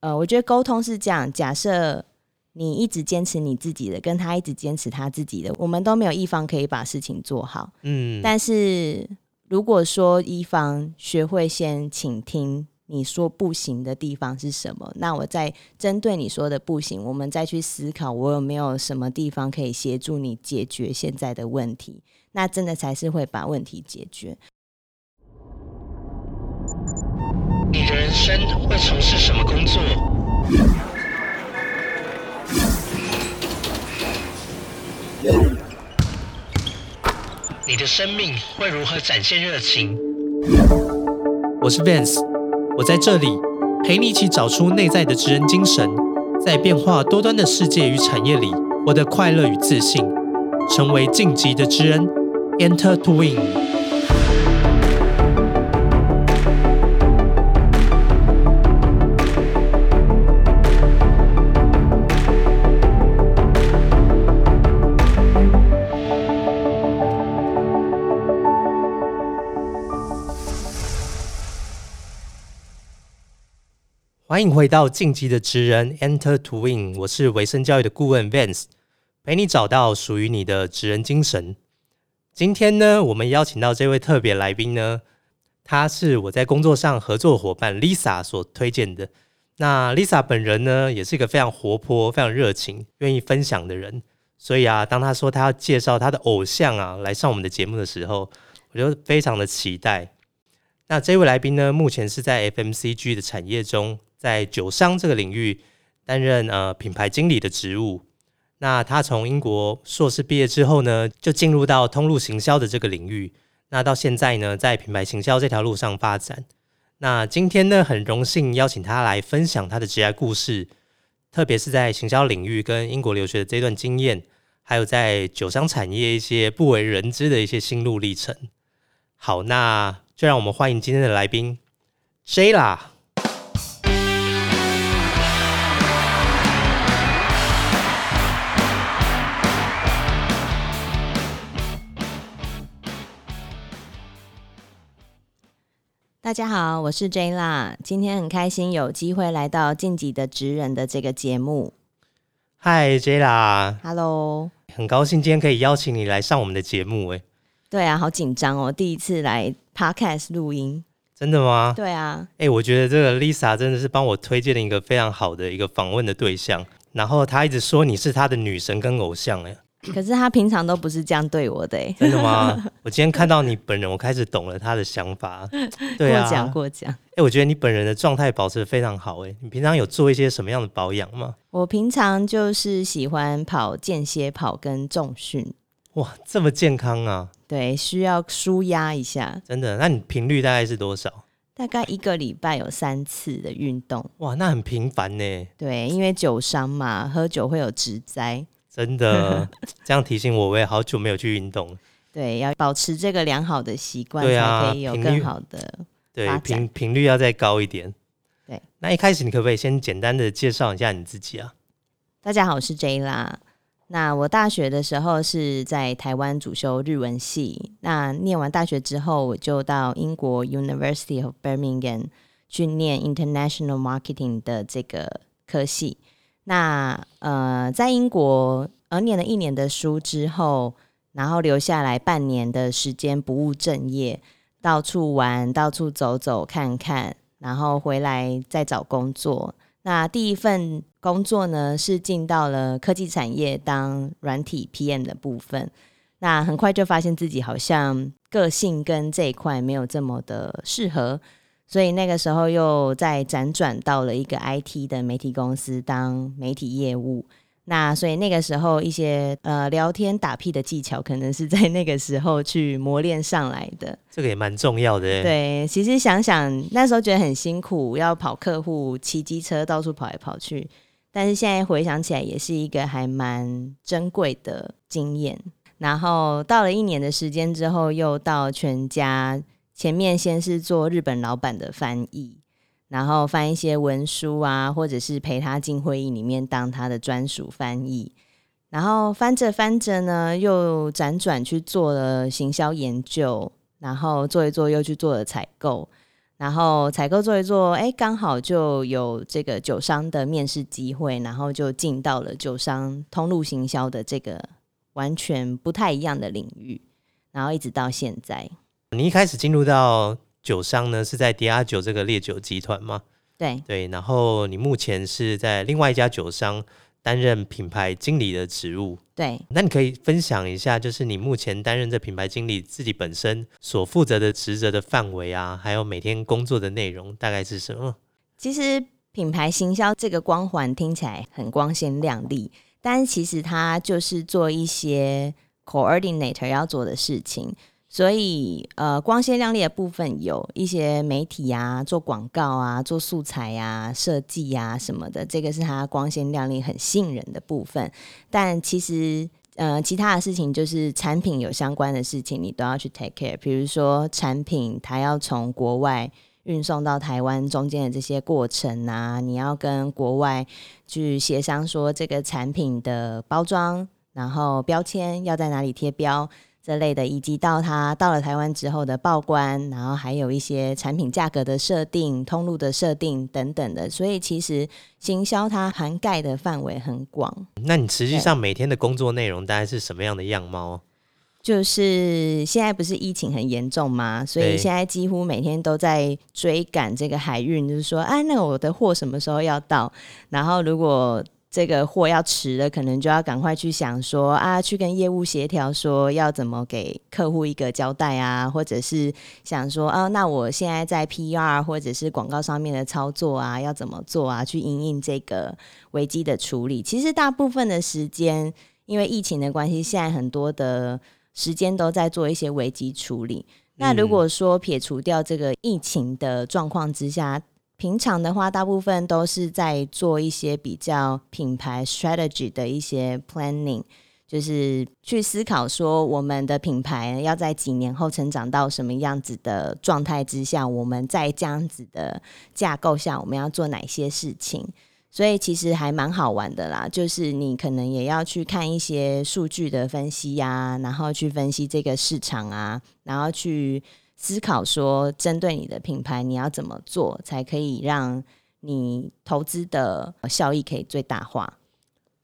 呃，我觉得沟通是这样，假设你一直坚持你自己的，跟他一直坚持他自己的，我们都没有一方可以把事情做好。嗯，但是如果说一方学会先倾听你说不行的地方是什么，那我再针对你说的不行，我们再去思考我有没有什么地方可以协助你解决现在的问题，那真的才是会把问题解决。你的人生会从事什么工作？你的生命会如何展现热情？我是 Vance，我在这里陪你一起找出内在的职人精神，在变化多端的世界与产业里，获得快乐与自信，成为晋级的职人，Enter to Win。欢迎回到晋级的职人 Enter to Win，我是维生教育的顾问 Vance，陪你找到属于你的职人精神。今天呢，我们邀请到这位特别来宾呢，他是我在工作上合作伙伴 Lisa 所推荐的。那 Lisa 本人呢，也是一个非常活泼、非常热情、愿意分享的人。所以啊，当他说他要介绍他的偶像啊来上我们的节目的时候，我就非常的期待。那这位来宾呢，目前是在 FMCG 的产业中。在酒商这个领域担任呃品牌经理的职务。那他从英国硕士毕业之后呢，就进入到通路行销的这个领域。那到现在呢，在品牌行销这条路上发展。那今天呢，很荣幸邀请他来分享他的职业故事，特别是在行销领域跟英国留学的这段经验，还有在酒商产业一些不为人知的一些心路历程。好，那就让我们欢迎今天的来宾 J 啦。大家好，我是 J 啦。今天很开心有机会来到晋级的职人的这个节目。嗨，J 啦，Hello，很高兴今天可以邀请你来上我们的节目。哎，对啊，好紧张哦，第一次来 Podcast 录音。真的吗？对啊。哎，我觉得这个 Lisa 真的是帮我推荐了一个非常好的一个访问的对象，然后她一直说你是她的女神跟偶像。哎。可是他平常都不是这样对我的，真的吗？我今天看到你本人，我开始懂了他的想法。对啊，过奖过奖。哎，我觉得你本人的状态保持的非常好。哎，你平常有做一些什么样的保养吗？我平常就是喜欢跑间歇跑跟重训。哇，这么健康啊！对，需要舒压一下。真的？那你频率大概是多少？大概一个礼拜有三次的运动。哇，那很频繁呢。对，因为酒伤嘛，喝酒会有职灾。真的，这样提醒我，我也好久没有去运动了。对，要保持这个良好的习惯，才可以有更好的对频频率要再高一点。对，那一开始你可不可以先简单的介绍一下你自己啊？大家好，我是 J 啦。那我大学的时候是在台湾主修日文系，那念完大学之后，我就到英国 University of Birmingham 去念 International Marketing 的这个科系。那呃，在英国呃念了一年的书之后，然后留下来半年的时间不务正业，到处玩，到处走走看看，然后回来再找工作。那第一份工作呢，是进到了科技产业当软体 PM 的部分。那很快就发现自己好像个性跟这一块没有这么的适合。所以那个时候又再辗转到了一个 IT 的媒体公司当媒体业务。那所以那个时候一些呃聊天打屁的技巧，可能是在那个时候去磨练上来的。这个也蛮重要的。对，其实想想那时候觉得很辛苦，要跑客户，骑机车到处跑来跑去。但是现在回想起来，也是一个还蛮珍贵的经验。然后到了一年的时间之后，又到全家。前面先是做日本老板的翻译，然后翻一些文书啊，或者是陪他进会议里面当他的专属翻译，然后翻着翻着呢，又辗转去做了行销研究，然后做一做又去做了采购，然后采购做一做，哎，刚好就有这个酒商的面试机会，然后就进到了酒商通路行销的这个完全不太一样的领域，然后一直到现在。你一开始进入到酒商呢，是在 DR 酒这个烈酒集团吗？对对，然后你目前是在另外一家酒商。担任品牌经理的职务，对，那你可以分享一下，就是你目前担任这品牌经理自己本身所负责的职责的范围啊，还有每天工作的内容大概是什么？其实品牌行销这个光环听起来很光鲜亮丽，但其实它就是做一些 coordinator 要做的事情。所以，呃，光鲜亮丽的部分有一些媒体啊，做广告啊，做素材啊，设计啊什么的，这个是它光鲜亮丽、很吸引人的部分。但其实，呃，其他的事情就是产品有相关的事情，你都要去 take care。比如说，产品它要从国外运送到台湾中间的这些过程啊，你要跟国外去协商说这个产品的包装，然后标签要在哪里贴标。这类的，以及到它到了台湾之后的报关，然后还有一些产品价格的设定、通路的设定等等的，所以其实行销它涵盖的范围很广。那你实际上每天的工作内容大概是什么样的样貌？就是现在不是疫情很严重吗？所以现在几乎每天都在追赶这个海运，就是说，哎，那我的货什么时候要到？然后如果这个货要迟了，可能就要赶快去想说啊，去跟业务协调，说要怎么给客户一个交代啊，或者是想说啊，那我现在在 PR 或者是广告上面的操作啊，要怎么做啊，去应应这个危机的处理。其实大部分的时间，因为疫情的关系，现在很多的时间都在做一些危机处理。那如果说撇除掉这个疫情的状况之下，平常的话，大部分都是在做一些比较品牌 strategy 的一些 planning，就是去思考说我们的品牌要在几年后成长到什么样子的状态之下，我们在这样子的架构下，我们要做哪些事情。所以其实还蛮好玩的啦，就是你可能也要去看一些数据的分析呀，然后去分析这个市场啊，然后去。思考说，针对你的品牌，你要怎么做才可以让你投资的效益可以最大化？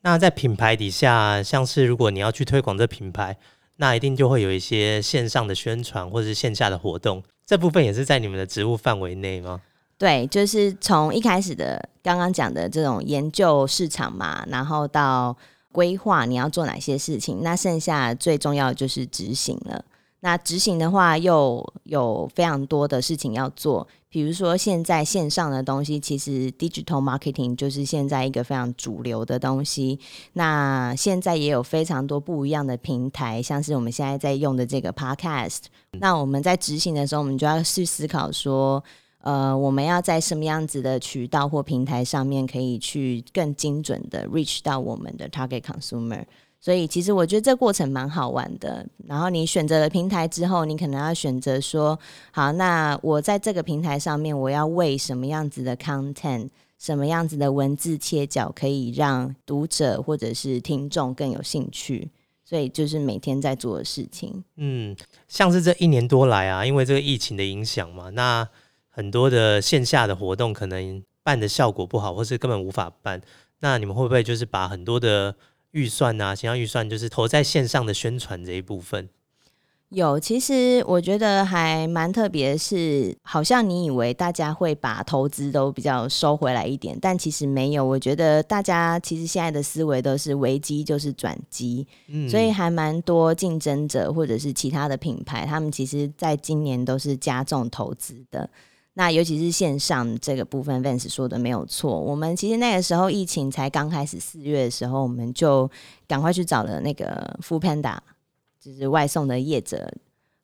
那在品牌底下，像是如果你要去推广这品牌，那一定就会有一些线上的宣传或者是线下的活动，这部分也是在你们的职务范围内吗？对，就是从一开始的刚刚讲的这种研究市场嘛，然后到规划你要做哪些事情，那剩下最重要的就是执行了。那执行的话，又有非常多的事情要做。比如说，现在线上的东西，其实 digital marketing 就是现在一个非常主流的东西。那现在也有非常多不一样的平台，像是我们现在在用的这个 podcast。那我们在执行的时候，我们就要去思考说，呃，我们要在什么样子的渠道或平台上面，可以去更精准的 reach 到我们的 target consumer。所以其实我觉得这过程蛮好玩的。然后你选择了平台之后，你可能要选择说，好，那我在这个平台上面，我要为什么样子的 content，什么样子的文字切角，可以让读者或者是听众更有兴趣。所以就是每天在做的事情。嗯，像是这一年多来啊，因为这个疫情的影响嘛，那很多的线下的活动可能办的效果不好，或是根本无法办。那你们会不会就是把很多的预算啊，形象预算就是投在线上的宣传这一部分。有，其实我觉得还蛮特别，是好像你以为大家会把投资都比较收回来一点，但其实没有。我觉得大家其实现在的思维都是危机就是转机，嗯，所以还蛮多竞争者或者是其他的品牌，他们其实在今年都是加重投资的。那尤其是线上这个部分，Vance 说的没有错。我们其实那个时候疫情才刚开始，四月的时候，我们就赶快去找了那个 Food Panda，就是外送的业者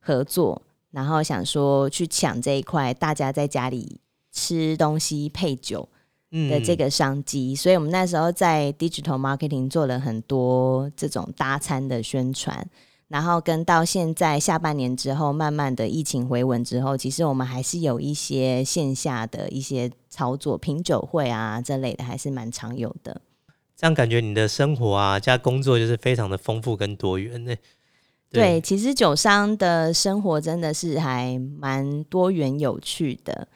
合作，然后想说去抢这一块，大家在家里吃东西配酒的这个商机。所以我们那时候在 Digital Marketing 做了很多这种搭餐的宣传。然后跟到现在下半年之后，慢慢的疫情回稳之后，其实我们还是有一些线下的一些操作，品酒会啊这类的，还是蛮常有的。这样感觉你的生活啊加工作就是非常的丰富跟多元呢。对，其实酒商的生活真的是还蛮多元有趣的。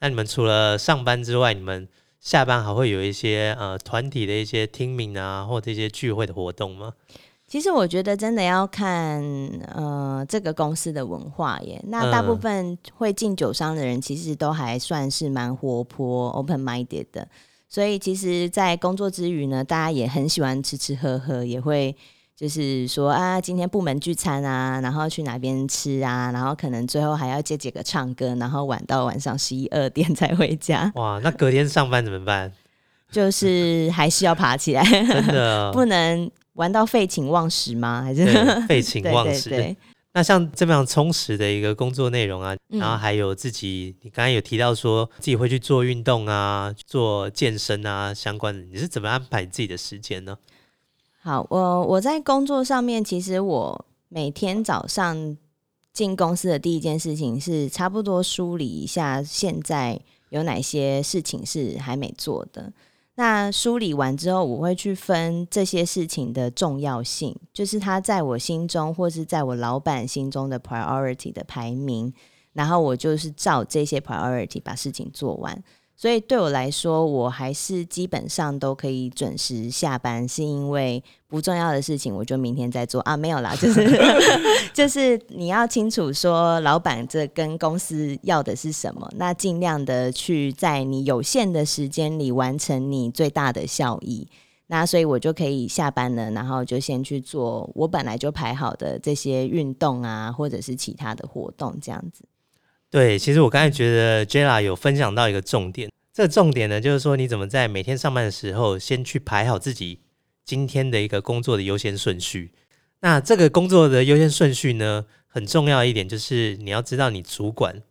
那你们除了上班之外，你们下班还会有一些呃团体的一些听命啊，或这些聚会的活动吗？其实我觉得真的要看呃这个公司的文化耶。那大部嗯分会进酒商的人，其实都还算是蛮活泼、open minded 的。所以其实，在工作之余呢，大家也很喜欢吃吃喝喝，也会就是说啊，今天部门聚餐啊，然后去哪边吃啊，然后可能最后还要接几个唱歌，然后晚到晚上十一二点才回家，哇，那隔天上班怎么办？就是还是要爬起来，真的 不能玩到废寝忘食吗？还是对 废寝忘食。对对那像这么样充实的一个工作内容啊，嗯然后还有自己，你刚才有提到说自己会去做运动啊、做健身啊相关的，你是怎么安排自己的时间呢？好，我我在工作上面，其实我每天早上进公司的第一件事情是差不多梳理一下现在有哪些事情是还没做的。那梳理完之后，我会去分这些事情的重要性，就是它在我心中或是在我老板心中的 priority 的排名，然后我就是照这些 priority 把事情做完。所以对我来说，我还是基本上都可以准时下班，是因为不重要的事情我就明天再做啊，没有啦，就是 就是你要清楚说，老板这跟公司要的是什么，那尽量的去在你有限的时间里完成你最大的效益。那所以我就可以下班了，然后就先去做我本来就排好的这些运动啊，或者是其他的活动，这样子。对，其实我刚才觉得 Jella 有分享到一个重点，这个重点呢，就是说你怎么在每天上班的时候，先去排好自己今天的一个工作的优先顺序。那这个工作的优先顺序呢，很重要一点就是你要知道你主管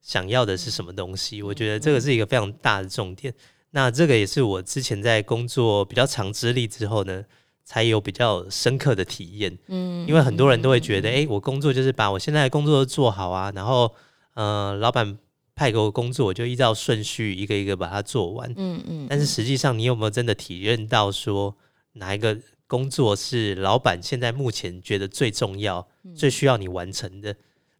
想要的是什么东西。我觉得这个是一个非常大的重点。那这个也是我之前在工作比较长资历之后呢，才有比较深刻的体验。嗯因为很多人都会觉得，哎、我工作就是把我现在的工作都做好啊，然后呃，老板派给我工作，我就依照顺序一个一个把它做完。嗯嗯，但是实际上，你有没有真的体认到说哪一个工作是老板现在目前觉得最重要、嗯最需要你完成的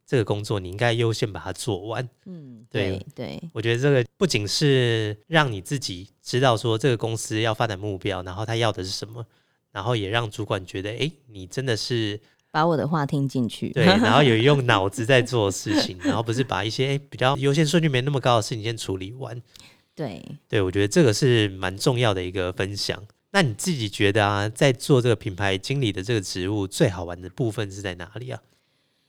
这个工作，你应该优先把它做完。嗯，对对对，我觉得这个不仅是让你自己知道说这个公司要发展目标，然后他要的是什么，然后也让主管觉得，哎、你真的是把我的话听进去。对，然后有 用脑子在做事情，然后不是把一些诶比较优先顺序没那么高的事情先处理完。对，对我觉得这个是蛮重要的一个分享。那你自己觉得啊，在做这个品牌经理的这个职务，最好玩的部分是在哪里啊？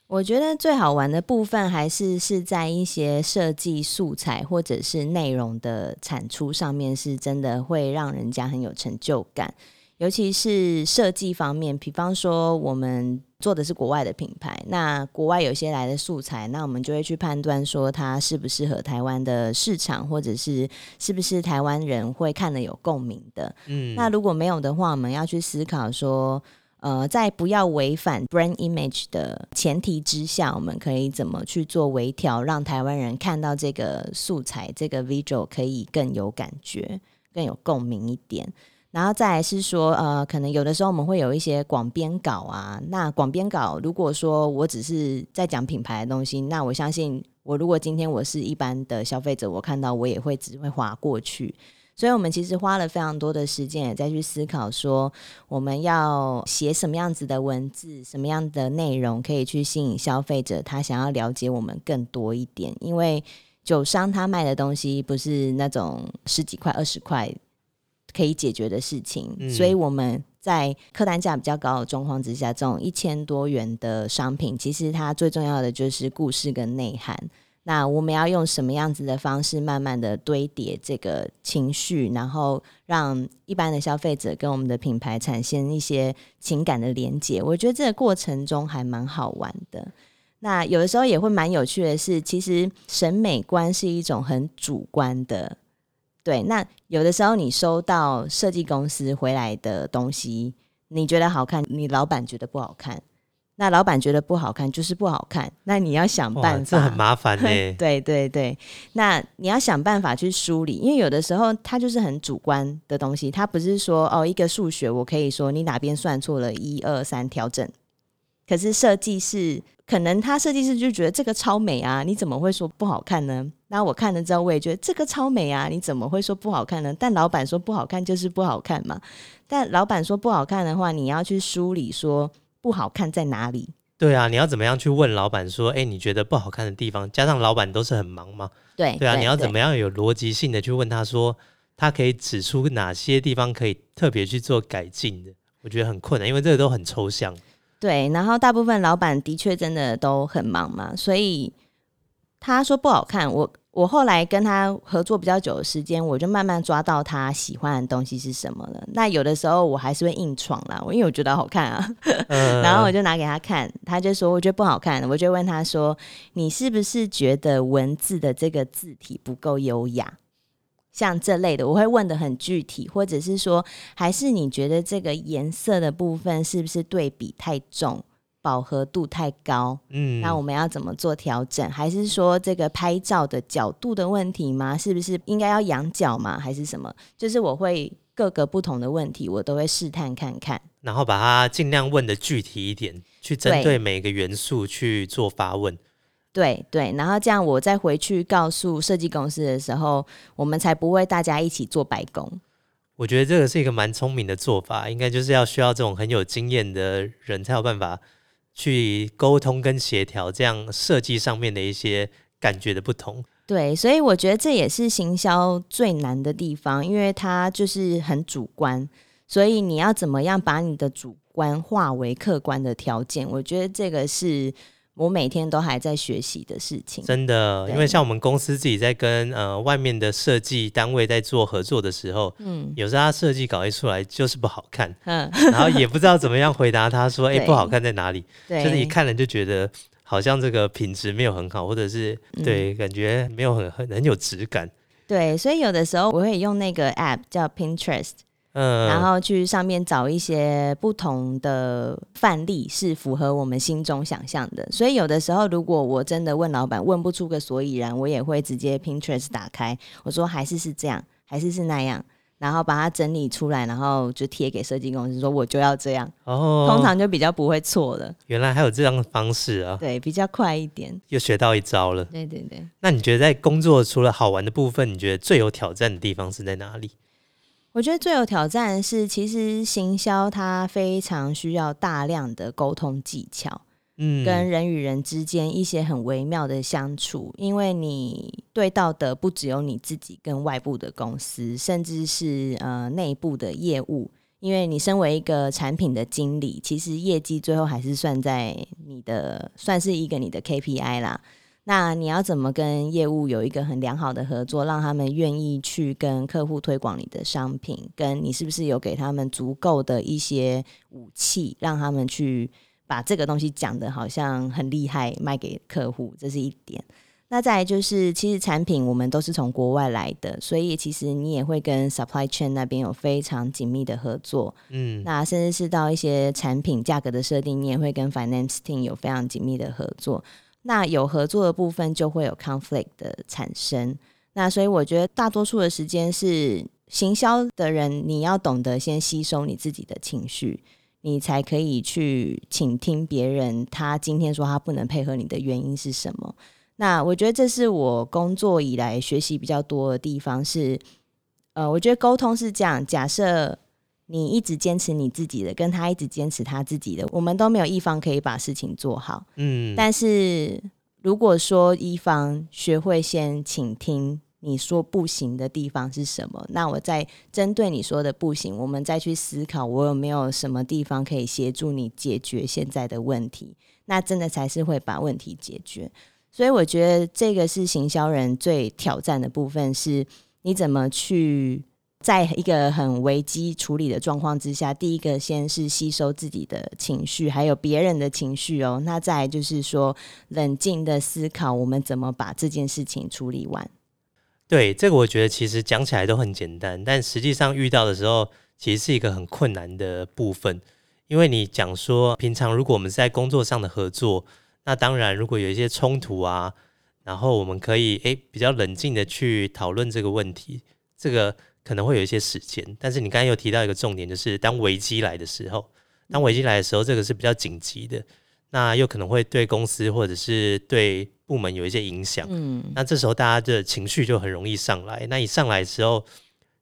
我觉得最好玩的部分还是是在一些设计素材或者是内容的产出上面，是真的会让人家很有成就感。尤其是设计方面，比方说我们做的是国外的品牌，那国外有些来的素材，那我们就会去判断说它适不适合台湾的市场，或者是是不是台湾人会看的有共鸣的。嗯，那如果没有的话，我们要去思考说，呃，在不要违反 brand image 的前提之下，我们可以怎么去做微调，让台湾人看到这个素材、这个 visual 可以更有感觉、更有共鸣一点。然后再来是说，呃，可能有的时候我们会有一些广编稿啊。那广编稿，如果说我只是在讲品牌的东西，那我相信我如果今天我是一般的消费者，我看到我也会只会划过去。所以，我们其实花了非常多的时间，也在去思考说，我们要写什么样子的文字，什么样的内容可以去吸引消费者，他想要了解我们更多一点。因为酒商他卖的东西不是那种十几块、二十块可以解决的事情，嗯所以我们在客单价比较高的状况之下，这种一千多元的商品，其实它最重要的就是故事跟内涵。那我们要用什么样子的方式，慢慢的堆叠这个情绪，然后让一般的消费者跟我们的品牌产生一些情感的连接？我觉得这个过程中还蛮好玩的。那有的时候也会蛮有趣的是，其实审美观是一种很主观的。对，那有的时候你收到设计公司回来的东西，你觉得好看，你老板觉得不好看，那老板觉得不好看就是不好看，那你要想，办法，这很麻烦 呢、对对对，那你要想办法去梳理，因为有的时候它就是很主观的东西，它不是说哦一个数学我可以说你哪边算错了，一二三调整，可是设计师可能他设计师就觉得这个超美啊，你怎么会说不好看呢？那我看了之后，我也觉得这个超美啊，你怎么会说不好看呢？但老板说不好看就是不好看嘛。但老板说不好看的话，你要去梳理说不好看在哪里。对啊，你要怎么样去问老板说，哎，你觉得不好看的地方？加上老板都是很忙嘛，对对啊，你要怎么样有逻辑性的去问他说，他可以指出哪些地方可以特别去做改进的？我觉得很困难，因为这个都很抽象。对，然后大部分老板的确真的都很忙嘛，所以他说不好看，我。我后来跟他合作比较久的时间，我就慢慢抓到他喜欢的东西是什么了。那有的时候我还是会硬闯啦，因为我觉得好看啊，然后我就拿给他看，他就说我觉得不好看，我就问他说：“你是不是觉得文字的这个字体不够优雅？”像这类的，我会问的很具体，或者是说，还是你觉得这个颜色的部分是不是对比太重？饱和度太高，嗯，那我们要怎么做调整？还是说这个拍照的角度的问题吗？是不是应该要仰角吗？还是什么？就是我会各个不同的问题，我都会试探看看，然后把它尽量问的具体一点，去针对每个元素去做发问。对对，然后这样我再回去告诉设计公司的时候，我们才不会大家一起做白工。我觉得这个是一个蛮聪明的做法，应该就是要需要这种很有经验的人才有办法。去沟通跟协调，这样设计上面的一些感觉的不同。对，所以我觉得这也是行销最难的地方，因为它就是很主观，所以你要怎么样把你的主观化为客观的条件？我觉得这个是。我每天都还在学习的事情，真的，因为像我们公司自己在跟呃外面的设计单位在做合作的时候，嗯，有时候他设计稿一出来就是不好看，嗯，然后也不知道怎么样回答他说，哎，不好看在哪里？对，就是一看了就觉得好像这个品质没有很好，或者是对，感觉没有很很很有质感。对，所以有的时候我会用那个 app 叫 Pinterest。然后去上面找一些不同的范例，是符合我们心中想象的。所以有的时候，如果我真的问老板问不出个所以然，我也会直接 Pinterest 打开，我说还是是这样，还是是那样，然后把它整理出来，然后就贴给设计公司，说我就要这样。哦，通常就比较不会错了。原来还有这样的方式啊！对，比较快一点。又学到一招了。对对对。那你觉得在工作除了好玩的部分，你觉得最有挑战的地方是在哪里？我觉得最有挑战的是，其实行销它非常需要大量的沟通技巧，嗯，跟人与人之间一些很微妙的相处，因为你对到的不只有你自己跟外部的公司，甚至是呃内部的业务，因为你身为一个产品的经理，其实业绩最后还是算在你的，算是一个你的 KPI 啦。那你要怎么跟业务有一个很良好的合作，让他们愿意去跟客户推广你的商品？跟你是不是有给他们足够的一些武器，让他们去把这个东西讲的好像很厉害，卖给客户？这是一点。那再来就是，其实产品我们都是从国外来的，所以其实你也会跟 supply chain 那边有非常紧密的合作。嗯，那甚至是到一些产品价格的设定，你也会跟 finance team 有非常紧密的合作。那有合作的部分就会有 conflict 的产生，那所以我觉得大多数的时间是行销的人，你要懂得先吸收你自己的情绪，你才可以去倾听别人他今天说他不能配合你的原因是什么。那我觉得这是我工作以来学习比较多的地方，是呃，我觉得沟通是这样，假设。你一直坚持你自己的，跟他一直坚持他自己的，我们都没有一方可以把事情做好。嗯，但是如果说一方学会先倾听你说不行的地方是什么，那我再针对你说的不行，我们再去思考我有没有什么地方可以协助你解决现在的问题，那真的才是会把问题解决。所以我觉得这个是行销人最挑战的部分，是你怎么去。在一个很危机处理的状况之下，第一个先是吸收自己的情绪，还有别人的情绪哦。那再就是说，冷静的思考，我们怎么把这件事情处理完。对，这个我觉得其实讲起来都很简单，但实际上遇到的时候，其实是一个很困难的部分。因为你讲说，平常如果我们是在工作上的合作，那当然如果有一些冲突啊，然后我们可以诶比较冷静的去讨论这个问题，这个。可能会有一些时间，但是你刚才又提到一个重点，就是当危机来的时候，当危机来的时候，这个是比较紧急的。那又可能会对公司或者是对部门有一些影响。嗯，那这时候大家的情绪就很容易上来。那一上来的时候，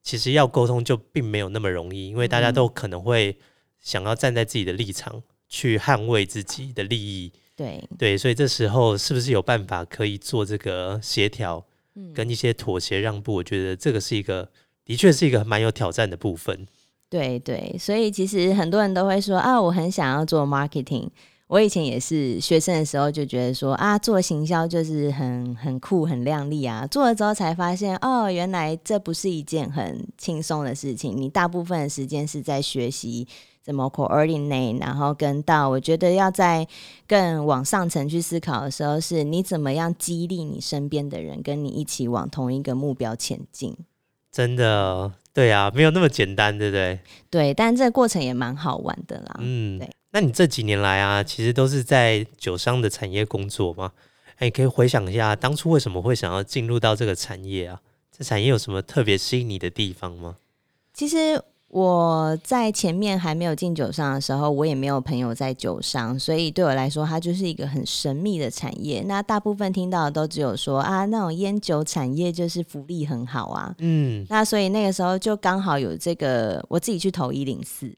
其实要沟通就并没有那么容易，因为大家都可能会想要站在自己的立场去捍卫自己的利益。对，对，所以这时候是不是有办法可以做这个协调嗯，跟一些妥协让步？我觉得这个是一个，的确是一个蛮有挑战的部分。对对，所以其实很多人都会说啊，我很想要做 marketing。我以前也是学生的时候就觉得说啊，做行销就是很很酷、很亮丽啊。做了之后才发现，哦，原来这不是一件很轻松的事情。你大部分的时间是在学习怎么 coordinate，然后跟到我觉得要在更往上层去思考的时候，是你怎么样激励你身边的人，跟你一起往同一个目标前进。真的，对啊，没有那么简单，对不对？对，但这个过程也蛮好玩的啦。嗯对，那你这几年来啊，其实都是在酒商的产业工作吗？哎，可以回想一下，当初为什么会想要进入到这个产业啊？这产业有什么特别吸引你的地方吗？其实我在前面还没有进酒商的时候，我也没有朋友在酒商，所以对我来说，它就是一个很神秘的产业。那大部分听到的都只有说啊，那种烟酒产业就是福利很好啊。嗯，那所以那个时候就刚好有这个，我自己去投一零四，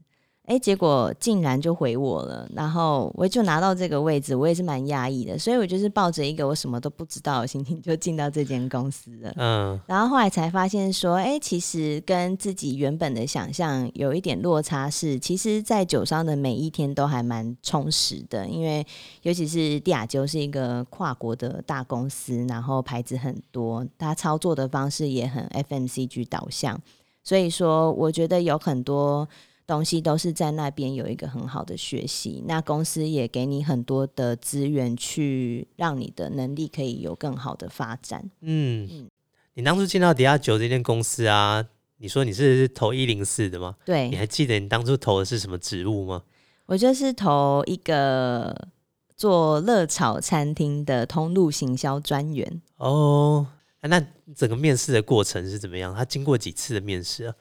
哎，结果竟然就回我了，然后我就拿到这个位置，我也是蛮压抑的，所以我就是抱着一个我什么都不知道的心情就进到这间公司了。嗯，然后后来才发现说，哎，其实跟自己原本的想象有一点落差是，其实，在酒商的每一天都还蛮充实的，因为尤其是蒂亚酒是一个跨国的大公司，然后牌子很多，它操作的方式也很 FMCG 导向，所以说我觉得有很多。东西都是在那边有一个很好的学习，那公司也给你很多的资源，去让你的能力可以有更好的发展。嗯嗯，你当初进到迪亚九这间公司啊，你说你是投一零四的吗？对你，还记得你当初投的是什么职务吗？我就是投一个做热炒餐厅的通路行销专员。哦，啊那整个面试的过程是怎么样？他经过几次的面试啊？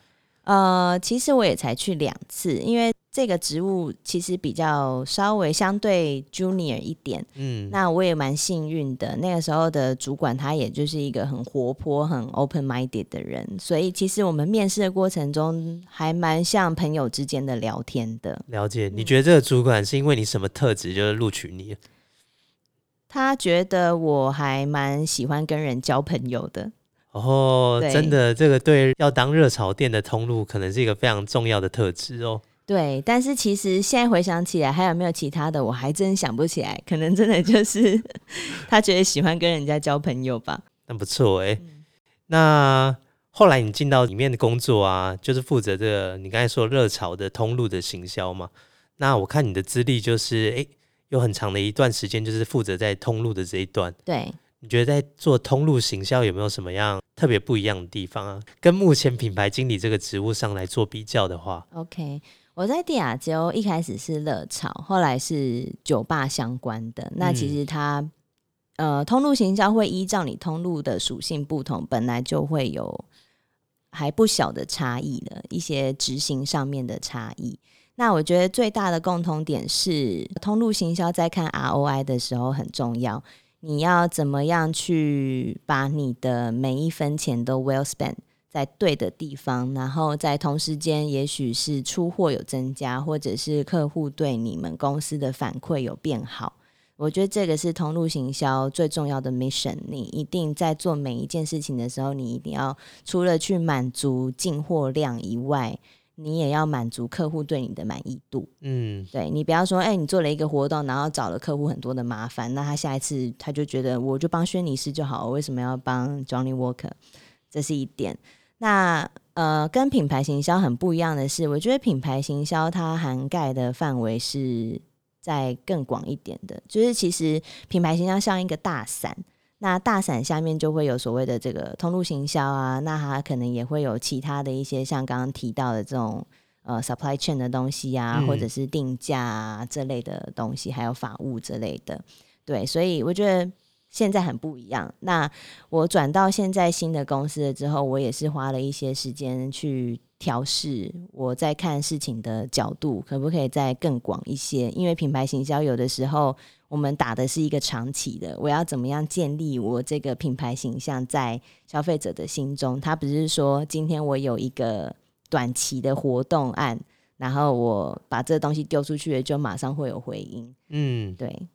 呃，其实我也才去两次，因为这个职务其实比较稍微相对 junior 一点。嗯，那我也蛮幸运的，那个时候的主管他也就是一个很活泼、很 open minded 的人，所以其实我们面试的过程中还蛮像朋友之间的聊天的。了解。你觉得这个主管是因为你什么特质就是录取你？他觉得我还蛮喜欢跟人交朋友的。哦，对真的，这个对要当热炒店的通路，可能是一个非常重要的特质哦。对，但是其实现在回想起来，还有没有其他的，我还真想不起来。可能真的就是 他觉得喜欢跟人家交朋友吧。那不错哎、嗯那后来你进到里面的工作啊，就是负责这个你刚才说热潮的通路的行销嘛。那我看你的资历就是，哎、有很长的一段时间就是负责在通路的这一段。对，你觉得在做通路行销有没有什么样特别不一样的地方啊？跟目前品牌经理这个职务上来做比较的话，OK，我在蒂亚州一开始是热潮，后来是酒吧相关的。那其嗯实它、呃，通路行销会依照你通路的属性不同，本来就会有还不小的差异的一些执行上面的差异。那我觉得最大的共同点是，通路行销在看 ROI 的时候很重要。你要怎么样去把你的每一分钱都 well spent 在对的地方，然后在同时间，也许是出货有增加，或者是客户对你们公司的反馈有变好。我觉得这个是通路行销最重要的 mission。你一定在做每一件事情的时候，你一定要除了去满足进货量以外，你也要满足客户对你的满意度。嗯，对你不要说，哎、你做了一个活动，然后找了客户很多的麻烦，那他下一次他就觉得我就帮轩尼诗就好，我为什么要帮 Johnny Walker？这是一点。那呃，跟品牌行销很不一样的是，我觉得品牌行销它涵盖的范围是在更广一点的，就是其实品牌行销像一个大伞。那大伞下面就会有所谓的这个通路行销啊，那它可能也会有其他的一些像刚刚提到的这种呃 supply chain 的东西啊，嗯或者是定价啊这类的东西，还有法务之类的。对，所以我觉得现在很不一样。那我转到现在新的公司了之后，我也是花了一些时间去调试我在看事情的角度，可不可以再更广一些？因为品牌行销有的时候我们打的是一个长期的，我要怎么样建立我这个品牌形象在消费者的心中？他不是说今天我有一个短期的活动案，然后我把这东西丢出去了，就马上会有回音。嗯，对。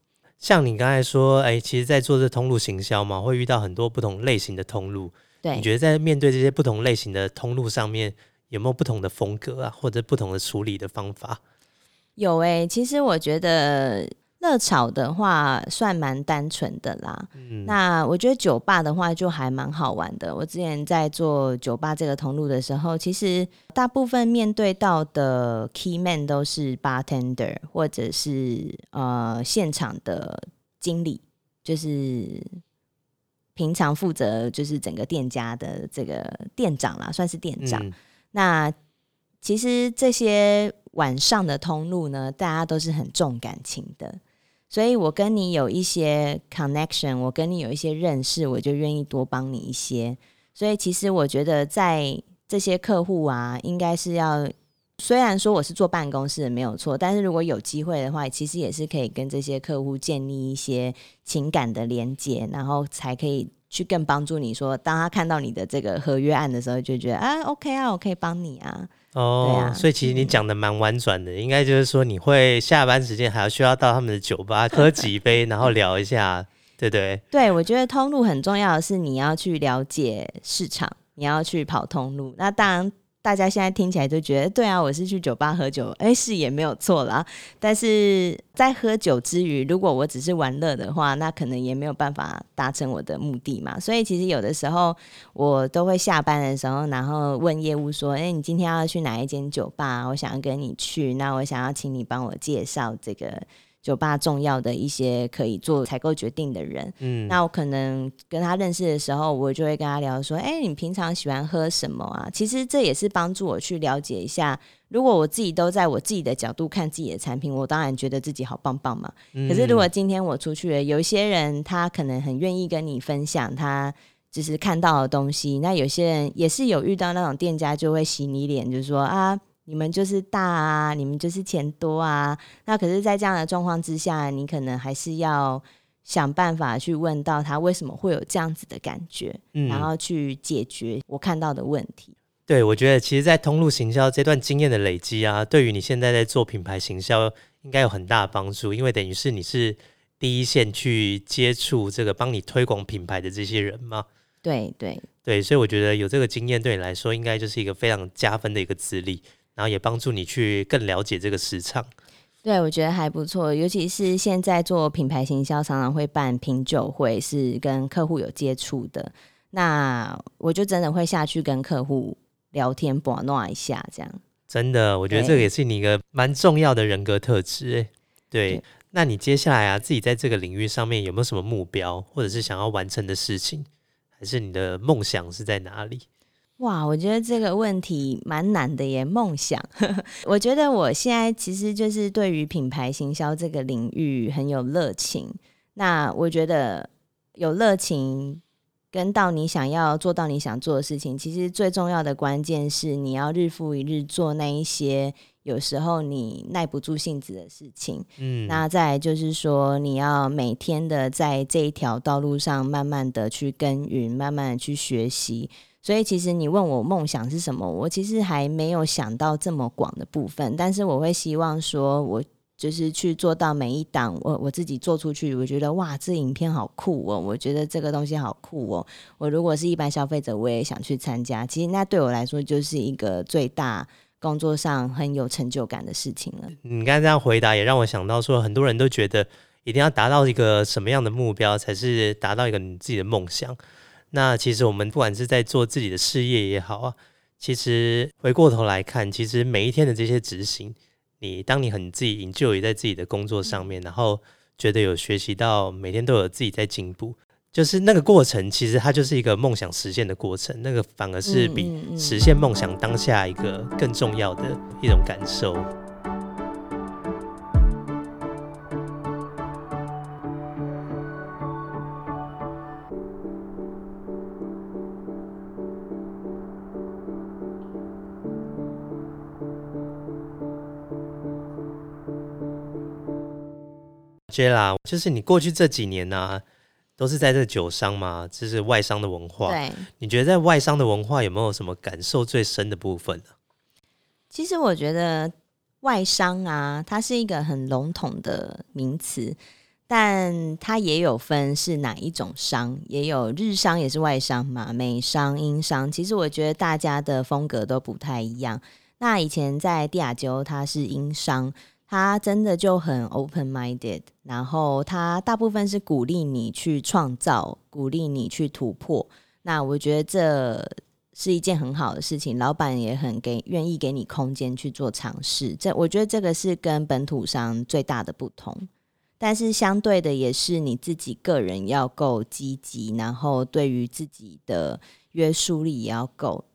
像你刚才说，哎，其实，在做这通路行销嘛，会遇到很多不同类型的通路。对，你觉得在面对这些不同类型的通路上面，有没有不同的风格啊，或者不同的处理的方法？有诶，其实我觉得。热炒的话算蛮单纯的啦，那我觉得酒吧的话就还蛮好玩的。我之前在做酒吧这个通路的时候，其实大部分面对到的 key man 都是 bartender 或者是呃现场的经理，就是平常负责就是整个店家的这个店长啦，算是店长。那其实这些晚上的通路呢，大家都是很重感情的。所以我跟你有一些 connection，我跟你有一些认识，我就愿意多帮你一些。所以其实我觉得在这些客户啊，应该是要虽然说我是坐办公室没有错，但是如果有机会的话，其实也是可以跟这些客户建立一些情感的连接，然后才可以去更帮助你说，当他看到你的这个合约案的时候，就觉得啊，OK 啊，我可以帮你啊。哦，所以其实你讲的蛮婉转的，应该就是说你会下班时间还要需要到他们的酒吧 喝几杯，然后聊一下，对不对？对，我觉得通路很重要的是你要去了解市场，你要去跑通路。那当然。大家现在听起来就觉得，对啊，我是去酒吧喝酒，哎，是也没有错啦。但是在喝酒之余，如果我只是玩乐的话，那可能也没有办法达成我的目的嘛。所以其实有的时候，我都会下班的时候，然后问业务说：“哎，你今天要去哪一间酒吧？我想要跟你去，那我想要请你帮我介绍这个。”酒吧重要的一些可以做采购决定的人，嗯，那我可能跟他认识的时候，我就会跟他聊说，哎，你平常喜欢喝什么啊？其实这也是帮助我去了解一下。如果我自己都在我自己的角度看自己的产品，我当然觉得自己好棒棒嘛。可是如果今天我出去了，有一些人他可能很愿意跟你分享他就是看到的东西，那有些人也是有遇到那种店家就会洗你脸，就是说啊。你们就是大啊，你们就是钱多啊。那可是，在这样的状况之下，你可能还是要想办法去问到他为什么会有这样子的感觉，然后去解决我看到的问题。对，我觉得其实，在通路行销这段经验的累积啊，对于你现在在做品牌行销，应该有很大的帮助。因为等于是你是第一线去接触这个帮你推广品牌的这些人嘛。对对对，所以我觉得有这个经验对你来说，应该就是一个非常加分的一个资历。然后也帮助你去更了解这个市场，对我觉得还不错。尤其是现在做品牌行销，常常会办品酒会，是跟客户有接触的。那我就真的会下去跟客户聊天，把弄一下，这样。真的，我觉得这个也是你一个蛮重要的人格特质。哎，对。那你接下来啊，自己在这个领域上面有没有什么目标，或者是想要完成的事情，还是你的梦想是在哪里？哇，我觉得这个问题蛮难的耶。梦想，我觉得我现在其实就是对于品牌行销这个领域很有热情。那我觉得有热情跟到你想要做到你想做的事情，其实最重要的关键是你要日复一日做那一些有时候你耐不住性子的事情。嗯，那再就是说你要每天的在这一条道路上慢慢的去耕耘，慢慢的去学习。所以，其实你问我梦想是什么，我其实还没有想到这么广的部分。但是，我会希望说，我就是去做到每一档，我我自己做出去，我觉得哇，这影片好酷哦！我觉得这个东西好酷哦！我如果是一般消费者，我也想去参加。其实，那对我来说就是一个最大工作上很有成就感的事情了。你刚才这样回答，也让我想到说，很多人都觉得一定要达到一个什么样的目标，才是达到一个你自己的梦想。那其实我们不管是在做自己的事业也好啊，其实回过头来看，其实每一天的这些执行，你当你很自己营救于在自己的工作上面，然后觉得有学习到，每天都有自己在进步，就是那个过程，其实它就是一个梦想实现的过程，那个反而是比实现梦想当下一个更重要的一种感受。Jela，就是你过去这几年呢、都是在这酒商嘛，就是外商的文化。对，你觉得在外商的文化有没有什么感受最深的部分呢？其实我觉得外商啊，它是一个很笼统的名词，但它也有分是哪一种商，也有日商也是外商嘛，美商、英商。其实我觉得大家的风格都不太一样。那以前在蒂亚鸠，它是英商，他真的就很 open minded，然后他大部分是鼓励你去创造，鼓励你去突破。那我觉得这是一件很好的事情，老板也很给愿意给你空间去做尝试。这我觉得这个是跟本土商最大的不同。但是相对的，也是你自己个人要够积极，然后对于自己的约束力也要够。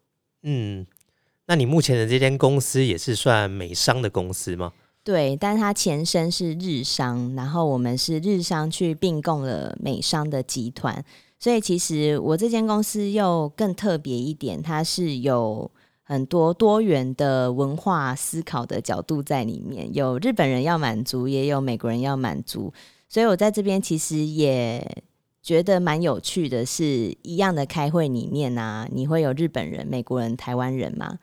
嗯，那你目前的这间公司也是算美商的公司吗？对，但是它前身是日商，然后我们是日商去并购了美商的集团，所以其实我这间公司又更特别一点，它是有很多多元的文化思考的角度在里面，有日本人要满足，也有美国人要满足，所以我在这边其实也觉得蛮有趣的是，一样的开会里面啊，你会有日本人、美国人、台湾人嘛？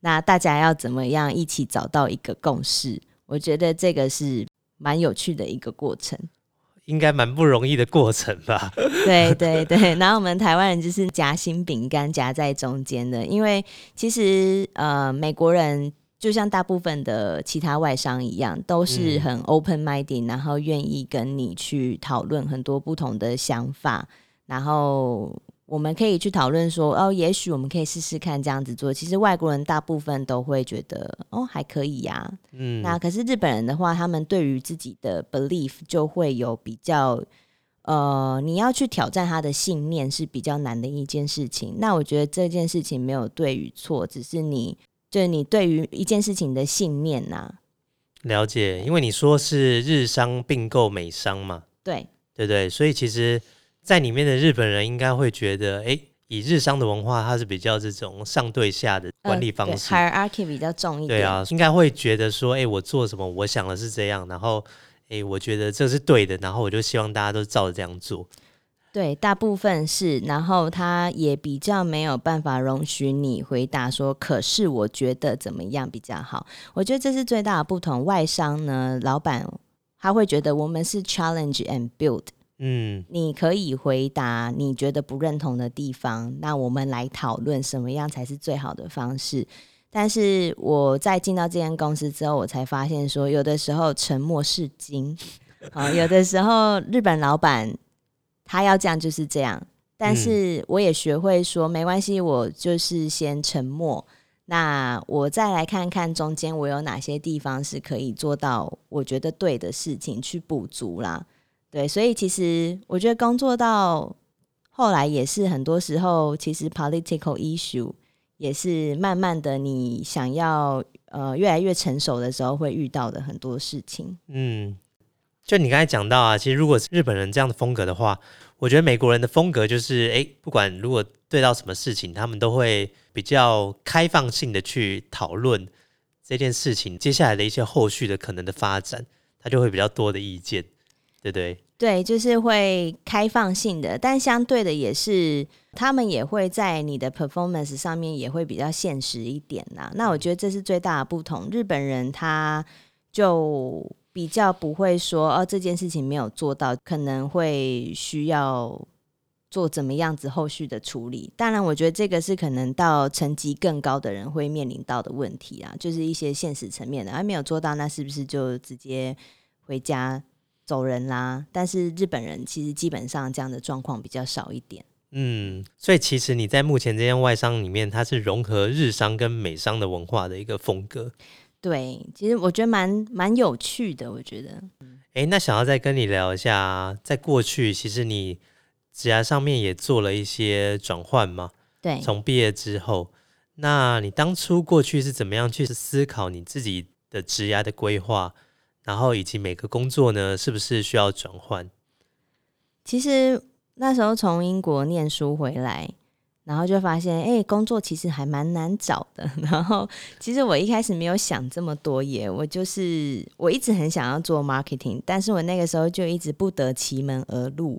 那大家要怎么样一起找到一个共识？我觉得这个是蛮有趣的一个过程。应该蛮不容易的过程吧？对对对，然后我们台湾人就是夹心饼干夹在中间的，因为其实呃，美国人就像大部分的其他外商一样，都是嗯很 open minded，然后愿意跟你去讨论很多不同的想法，然后我们可以去讨论说，哦，也许我们可以试试看这样子做。其实外国人大部分都会觉得，哦，还可以呀、嗯，那可是日本人的话，他们对于自己的 belief 就会有比较，呃，你要去挑战他的信念是比较难的一件事情。那我觉得这件事情没有对与错，只是你就是你对于一件事情的信念呐、了解，因为你说是日商并购美商嘛，对对对？所以其实，在里面的日本人应该会觉得，哎，以日商的文化，它是比较这种上对下的管理方式。hierarchy 比较重一点。对啊，应该会觉得说，哎、我做什么，我想的是这样，然后，哎、我觉得这是对的，然后我就希望大家都照着这样做。对，大部分是，然后他也比较没有办法容许你回答说，可是我觉得怎么样比较好？我觉得这是最大的不同。外商呢，老板他会觉得我们是 challenge and build，嗯，你可以回答你觉得不认同的地方，那我们来讨论什么样才是最好的方式。但是我在进到这间公司之后，我才发现说，有的时候沉默是金，啊，有的时候日本老板他要这样就是这样，但是我也学会说没关系，我就是先沉默。那我再来看看中间我有哪些地方是可以做到我觉得对的事情去补足啦。对，所以其实我觉得工作到后来也是很多时候，其实 political issue 也是慢慢的你想要呃越来越成熟的时候会遇到的很多事情。嗯，就你刚才讲到啊，其实如果是日本人这样的风格的话，我觉得美国人的风格就是，哎，不管如果对到什么事情，他们都会比较开放性的去讨论这件事情接下来的一些后续的可能的发展，他就会比较多的意见，对对？对，就是会开放性的，但相对的也是，他们也会在你的 performance 上面也会比较现实一点啦。那我觉得这是最大的不同。日本人他就比较不会说哦这件事情没有做到，可能会需要做怎么样子后续的处理。当然，我觉得这个是可能到层级更高的人会面临到的问题啊，就是一些现实层面的，还没有做到，那是不是就直接回家走人啦？但是日本人其实基本上这样的状况比较少一点。嗯，所以其实你在目前这间外商里面，它是融合日商跟美商的文化的一个风格。对，其实我觉得蛮蛮有趣的，我觉得。诶，那想要再跟你聊一下，在过去其实你职涯上面也做了一些转换嘛？对，从毕业之后，那你当初过去是怎么样去思考你自己的职涯的规划，然后以及每个工作呢，是不是需要转换？其实那时候从英国念书回来，然后就发现，哎、工作其实还蛮难找的。然后其实我一开始没有想这么多耶，我就是我一直很想要做 marketing，但是我那个时候就一直不得其门而入。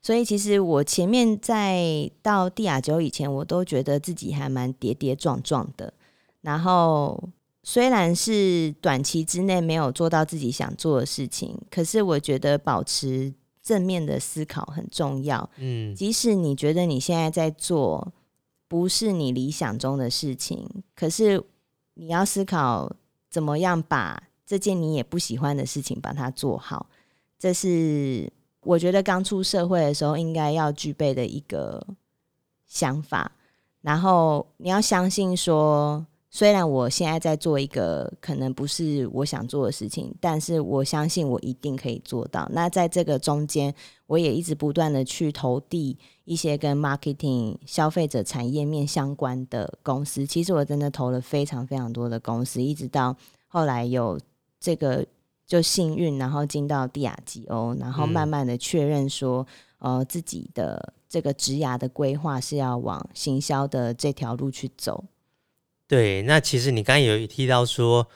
所以其实我前面在到蒂亚九以前，我都觉得自己还蛮跌跌撞撞的。然后虽然是短期之内没有做到自己想做的事情，可是我觉得保持正面的思考很重要。嗯，即使你觉得你现在在做不是你理想中的事情，可是你要思考怎么样把这件你也不喜欢的事情把它做好。这是我觉得刚出社会的时候应该要具备的一个想法。然后你要相信说，虽然我现在在做一个可能不是我想做的事情，但是我相信我一定可以做到。那在这个中间，我也一直不断的去投递一些跟 marketing、消费者产业面相关的公司。其实我真的投了非常非常多的公司，一直到后来有这个就幸运，然后进到蒂亚吉欧，然后嗯慢慢的确认说，呃，自己的这个职涯的规划是要往行销的这条路去走。对。那其实你刚才有提到说，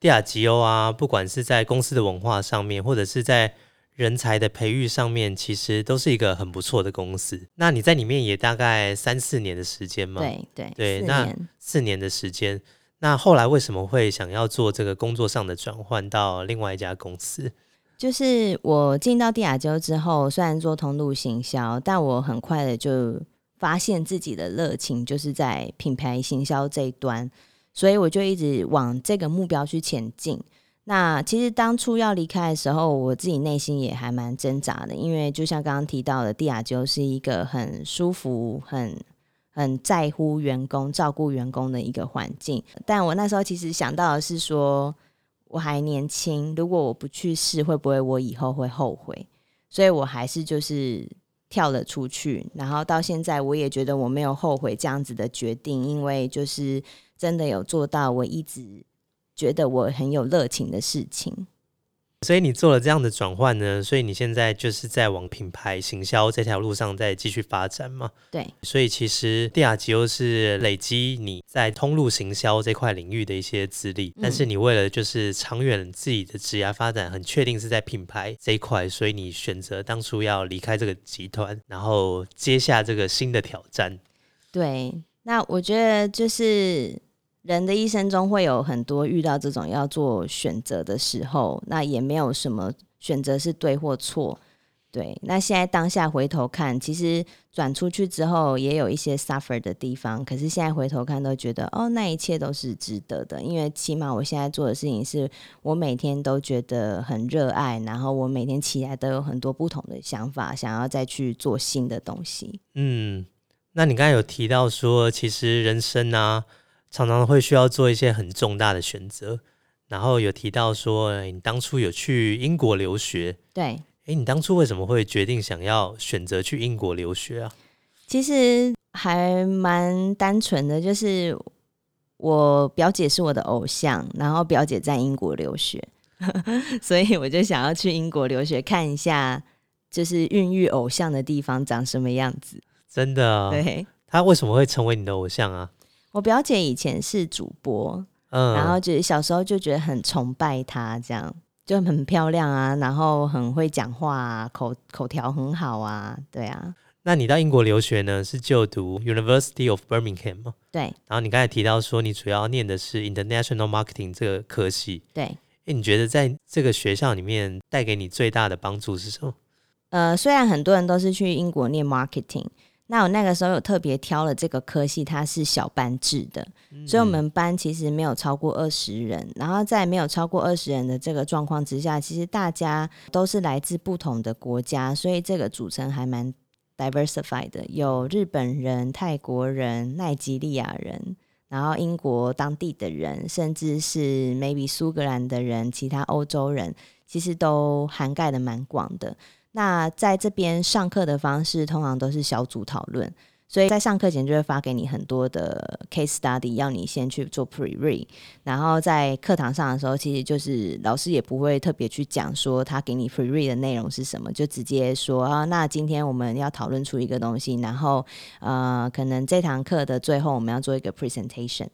蒂亚吉欧啊，不管是在公司的文化上面，或者是在人才的培育上面，其实都是一个很不错的公司。那你在里面也大概三四年的时间嘛？，对对对那四年。四年的时间。那后来为什么会想要做这个工作上的转换到另外一家公司？就是我进到蒂亚州之后，虽然做通路行销，但我很快的就发现自己的热情就是在品牌行销这一端，所以我就一直往这个目标去前进。那其实当初要离开的时候，我自己内心也还蛮挣扎的，因为就像刚刚提到的，蒂亚州是一个很舒服、很很在乎员工、照顾员工的一个环境。但我那时候其实想到的是说，我还年轻，如果我不去试，会不会我以后会后悔？所以我还是就是跳了出去，然后到现在我也觉得我没有后悔这样子的决定，因为就是真的有做到我一直觉得我很有热情的事情。所以你做了这样的转换呢？所以你现在就是在往品牌行销这条路上再继续发展嘛？对所以其实蒂亚吉欧是累积你在通路行销这块领域的一些资历，但是你为了就是长远自己的职业发展，很确定是在品牌这一块，所以你选择当初要离开这个集团，然后接下这个新的挑战。对，那我觉得就是人的一生中会有很多遇到这种要做选择的时候，那也没有什么选择是对或错。对，那现在当下回头看，其实转出去之后也有一些 suffer 的地方，可是现在回头看都觉得哦，那一切都是值得的，因为起码我现在做的事情是我每天都觉得很热爱，然后我每天起来都有很多不同的想法，想要再去做新的东西。嗯，那你刚才有提到说，其实人生啊，常常会需要做一些很重大的选择，然后有提到说，哎你当初有去英国留学，对，诶，你当初为什么会决定想要选择去英国留学啊？其实还蛮单纯的，就是我表姐是我的偶像，然后表姐在英国留学，所以我就想要去英国留学看一下，就是孕育偶像的地方长什么样子。真的啊，对他为什么会成为你的偶像啊？我表姐以前是主播，嗯，然后就是小时候就觉得很崇拜她，这样就很漂亮啊，然后很会讲话啊，口口条很好啊，对啊，那你到英国留学呢，是就读 University of Birmingham 吗？对然后你刚才提到说，你主要念的是 International Marketing 这个科系，对。诶，你觉得在这个学校里面带给你最大的帮助是什么？呃，虽然很多人都是去英国念 marketing，那我那个时候有特别挑了这个科系，它是小班制的，所以我们班其实没有超过二十人。然后在没有超过二十人的这个状况之下，其实大家都是来自不同的国家，所以这个组成还蛮 diversified 的，有日本人、泰国人、奈及利亚人。然后英国当地的人，甚至是 maybe 苏格兰的人，其他欧洲人，其实都涵盖的蛮广的。那在这边上课的方式通常都是小组讨论，所以在上课前就会发给你很多的 case study，要你先去做 pre read，然后在课堂上的时候，其实就是老师也不会特别去讲说他给你 pre read 的内容是什么，就直接说啊，那今天我们要讨论出一个东西，然后呃，可能这堂课的最后我们要做一个 presentation。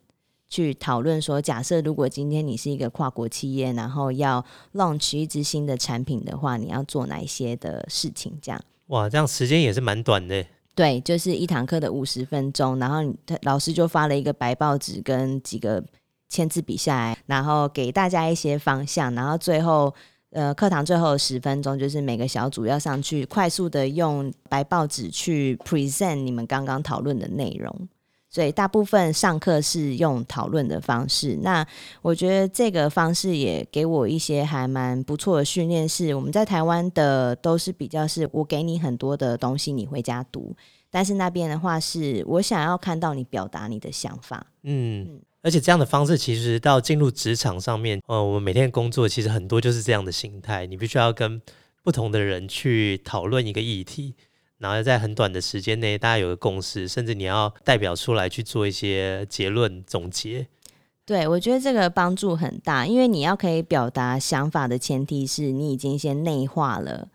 去讨论说，假设如果今天你是一个跨国企业，然后要 launch 一支新的产品的话，你要做哪一些的事情？这样哇，这样时间也是蛮短的。对，就是一堂课的五十分钟，然后老师就发了一个白报纸跟几个签字笔下来，然后给大家一些方向，然后最后呃课堂最后十分钟，就是每个小组要上去快速的用白报纸去 present 你们刚刚讨论的内容。所以大部分上课是用讨论的方式，那我觉得这个方式也给我一些还蛮不错的训练。是我们在台湾的都是比较是我给你很多的东西，你回家读，但是那边的话是我想要看到你表达你的想法。嗯，而且这样的方式其实到进入职场上面，呃，我们每天工作其实很多就是这样的心态，你必须要跟不同的人去讨论一个议题。然后在很短的时间内，大家有个共识，甚至你要代表出来去做一些结论总结。对，我觉得这个帮助很大，因为你要可以表达想法的前提是你已经先内化了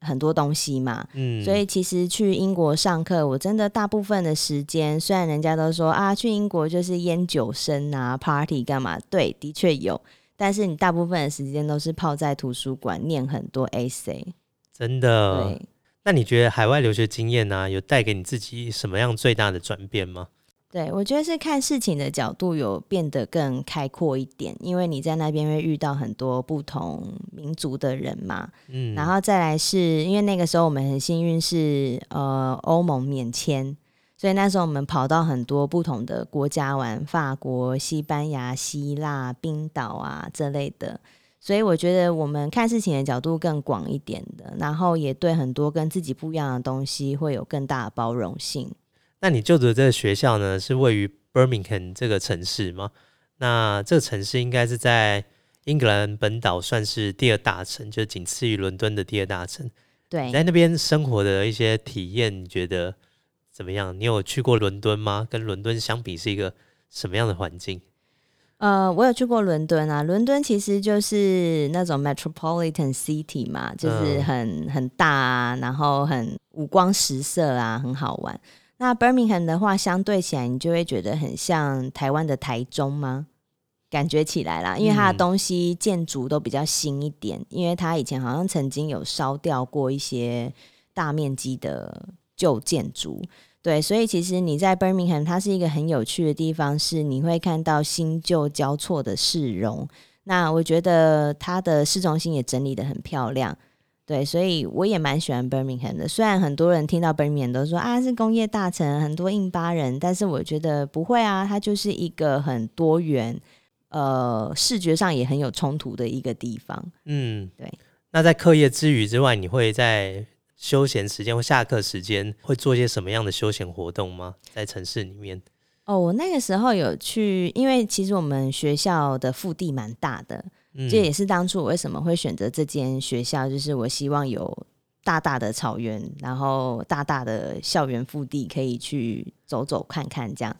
很多东西嘛。嗯，所以其实去英国上课，我真的大部分的时间，虽然人家都说啊，去英国就是烟酒生啊，party 干嘛？对，的确有，但是你大部分的时间都是泡在图书馆念很多 essay。真的。对。那你觉得海外留学经验呢，有带给你自己什么样最大的转变吗？对我觉得是看事情的角度有变得更开阔一点，因为你在那边会遇到很多不同民族的人嘛。嗯，然后再来是因为那个时候我们很幸运是呃欧盟免签，所以那时候我们跑到很多不同的国家玩，法国、西班牙、希腊、冰岛啊这类的。所以我觉得我们看事情的角度更广一点的，然后也对很多跟自己不一样的东西会有更大的包容性。那你就读这个学校呢，是位于 Birmingham 这个城市吗？那这个城市应该是在英格兰本岛算是第二大城，就仅次于伦敦的第二大城。对，在那边生活的一些体验，你觉得怎么样？你有去过伦敦吗？跟伦敦相比，是一个什么样的环境？呃，我有去过伦敦啊。伦敦其实就是那种 metropolitan city 嘛，就是很很大啊，然后很五光十色啊，很好玩。那 Birmingham 的话，相对起来，你就会觉得很像台湾的台中吗？感觉起来啦，因为它的东西建筑都比较新一点，因为它以前好像曾经有烧掉过一些大面积的旧建筑。对，所以其实你在 Birmingham，它是一个很有趣的地方，是你会看到新旧交错的市容。那我觉得它的市中心也整理的很漂亮。对，所以我也蛮喜欢 Birmingham 的。虽然很多人听到 Birmingham 都说啊是工业大城，很多印巴人，但是我觉得不会啊，它就是一个很多元，呃，视觉上也很有冲突的一个地方。嗯，对。那在课业之余之外，你会在？休闲时间或下课时间会做一些什么样的休闲活动吗？在城市里面？哦，我那个时候有去，因为其实我们学校的腹地蛮大的，这也是当初我为什么会选择这间学校，就是我希望有大大的草原，然后大大的校园腹地可以去走走看看这样。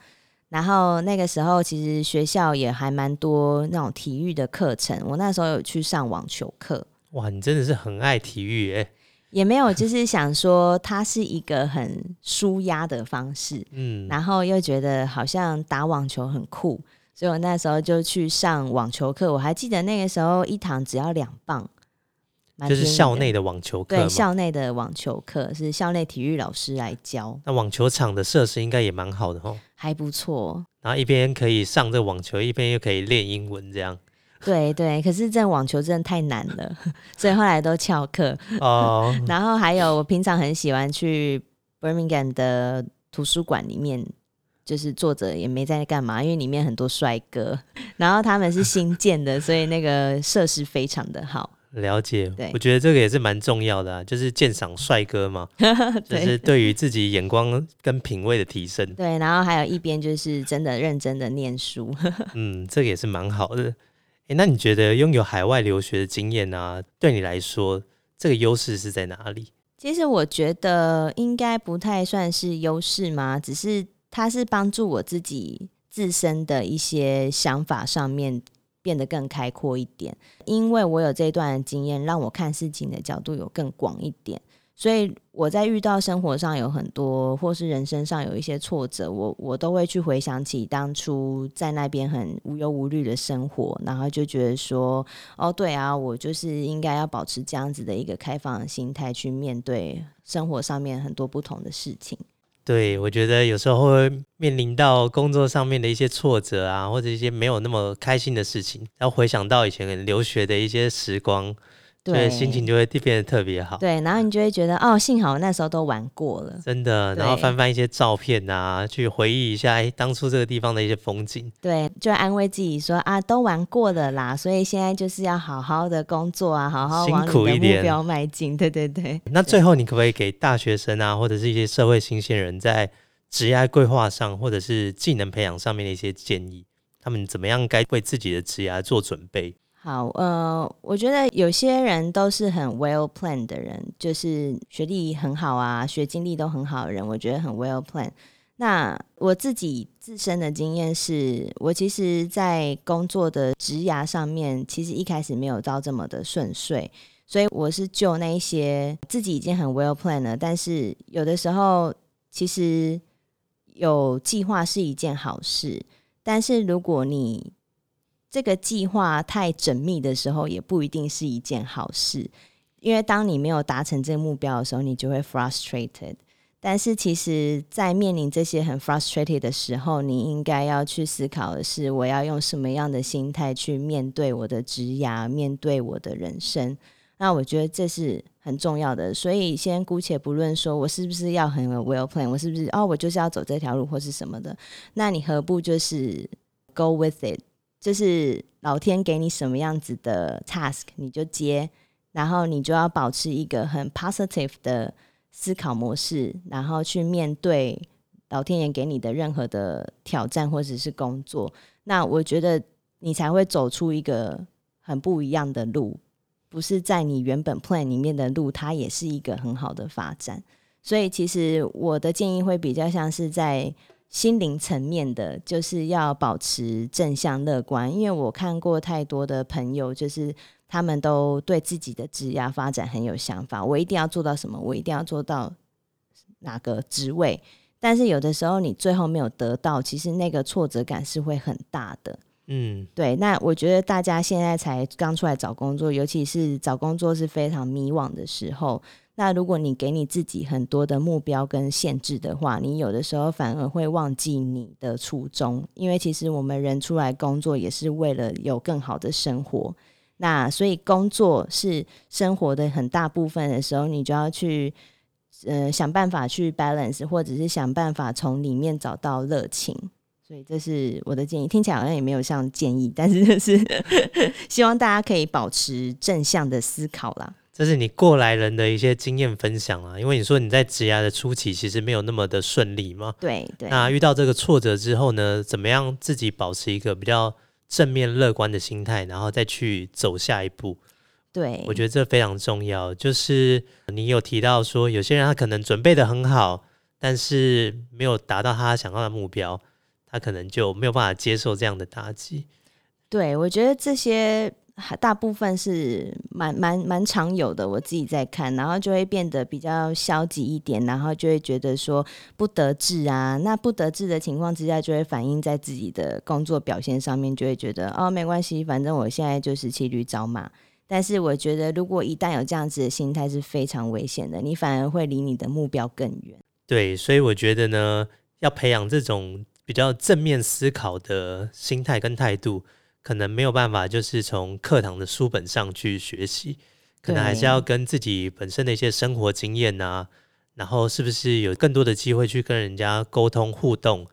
然后那个时候其实学校也还蛮多那种体育的课程，我那时候有去上网球课。哇，你真的是很爱体育哎。也没有，就是想说它是一个很舒压的方式，嗯，然后又觉得好像打网球很酷，所以我那时候就去上网球课。我还记得那个时候一堂只要两磅，就是校内的网球课。对，校内的网球课是校内体育老师来教。那网球场的设施应该也蛮好的哦，还不错。然后一边可以上这网球，一边又可以练英文，这样。对对，可是这网球真的太难了，所以后来都翘课。哦，然后还有我平常很喜欢去 Birmingham 的图书馆里面，就是坐着也没在干嘛，因为里面很多帅哥，然后他们是新建的，所以那个设施非常的好。了解，对，我觉得这个也是蛮重要的啊，就是鉴赏帅哥嘛，就是对于自己眼光跟品味的提升。对，然后还有一边就是真的认真的念书。嗯，这个也是蛮好的。哎，那你觉得拥有海外留学的经验呢？对你来说，这个优势是在哪里？其实我觉得应该不太算是优势嘛，只是它是帮助我自己自身的一些想法上面变得更开阔一点，因为我有这一段经验，让我看事情的角度有更广一点。所以我在遇到生活上有很多，或是人生上有一些挫折，我我都会去回想起当初在那边很无忧无虑的生活，然后就觉得说，哦，对啊，我就是应该要保持这样子的一个开放的心态去面对生活上面很多不同的事情。对，我觉得有时候会面临到工作上面的一些挫折啊，或者一些没有那么开心的事情，然后回想到以前留学的一些时光。对，心情就会变得特别好。对，然后你就会觉得哦，幸好那时候都玩过了，真的。然后翻翻一些照片啊，去回忆一下哎，当初这个地方的一些风景。对，就安慰自己说啊，都玩过了啦，所以现在就是要好好的工作啊，好好往你的目标迈进。对对对。那最后，你可不可以给大学生啊，或者是一些社会新鲜人在职业规划上，或者是技能培养上面的一些建议？他们怎么样该为自己的职业做准备？好，呃，我觉得有些人都是很 well plan 的人，就是学历很好啊，学经历都很好的人，我觉得很 well plan。那我自己自身的经验是，我其实，在工作的职涯上面，其实一开始没有到这么的顺遂，所以我是就那一些自己已经很 well planned 了，但是有的时候其实有计划是一件好事，但是如果你这个计划太缜密的时候，也不一定是一件好事，因为当你没有达成这个目标的时候，你就会 frustrated。但是，其实，在面临这些很 frustrated 的时候，你应该要去思考的是，我要用什么样的心态去面对我的职涯，面对我的人生。那我觉得这是很重要的。所以，先姑且不论说我是不是要很 well plan，我是不是哦，我就是要走这条路或是什么的。那你何不就是 go with it？就是老天给你什么样子的 task，你就接，然后你就要保持一个很 positive 的思考模式，然后去面对老天爷给你的任何的挑战或者是工作。那我觉得你才会走出一个很不一样的路，不是在你原本 plan 里面的路，它也是一个很好的发展。所以其实我的建议会比较像是在。心灵层面的，就是要保持正向乐观，因为我看过太多的朋友，就是他们都对自己的职业发展很有想法，我一定要做到什么，我一定要做到哪个职位，但是有的时候你最后没有得到，其实那个挫折感是会很大的。嗯，对。那我觉得大家现在才刚出来找工作，尤其是找工作是非常迷惘的时候。那如果你给你自己很多的目标跟限制的话，你有的时候反而会忘记你的初衷，因为其实我们人出来工作也是为了有更好的生活。那所以工作是生活的很大部分的时候，你就要去呃想办法去 balance，或者是想办法从里面找到热情。所以这是我的建议，听起来好像也没有像建议，但是就是 希望大家可以保持正向的思考啦。这是你过来人的一些经验分享啊，因为你说你在职涯的初期其实没有那么的顺利嘛。对对。那遇到这个挫折之后呢，怎么样自己保持一个比较正面乐观的心态，然后再去走下一步？对，我觉得这非常重要。就是你有提到说，有些人他可能准备的很好，但是没有达到他想要的目标，他可能就没有办法接受这样的打击。对，我觉得这些。还大部分是蛮蛮蛮常有的，我自己在看，然后就会变得比较消极一点，然后就会觉得说不得志啊，那不得志的情况之下，就会反映在自己的工作表现上面，就会觉得哦没关系，反正我现在就是骑驴找马。但是我觉得，如果一旦有这样子的心态，是非常危险的，你反而会离你的目标更远。对，所以我觉得呢，要培养这种比较正面思考的心态跟态度。可能没有办法，就是从课堂的书本上去学习，可能还是要跟自己本身的一些生活经验啊，然后是不是有更多的机会去跟人家沟通互动，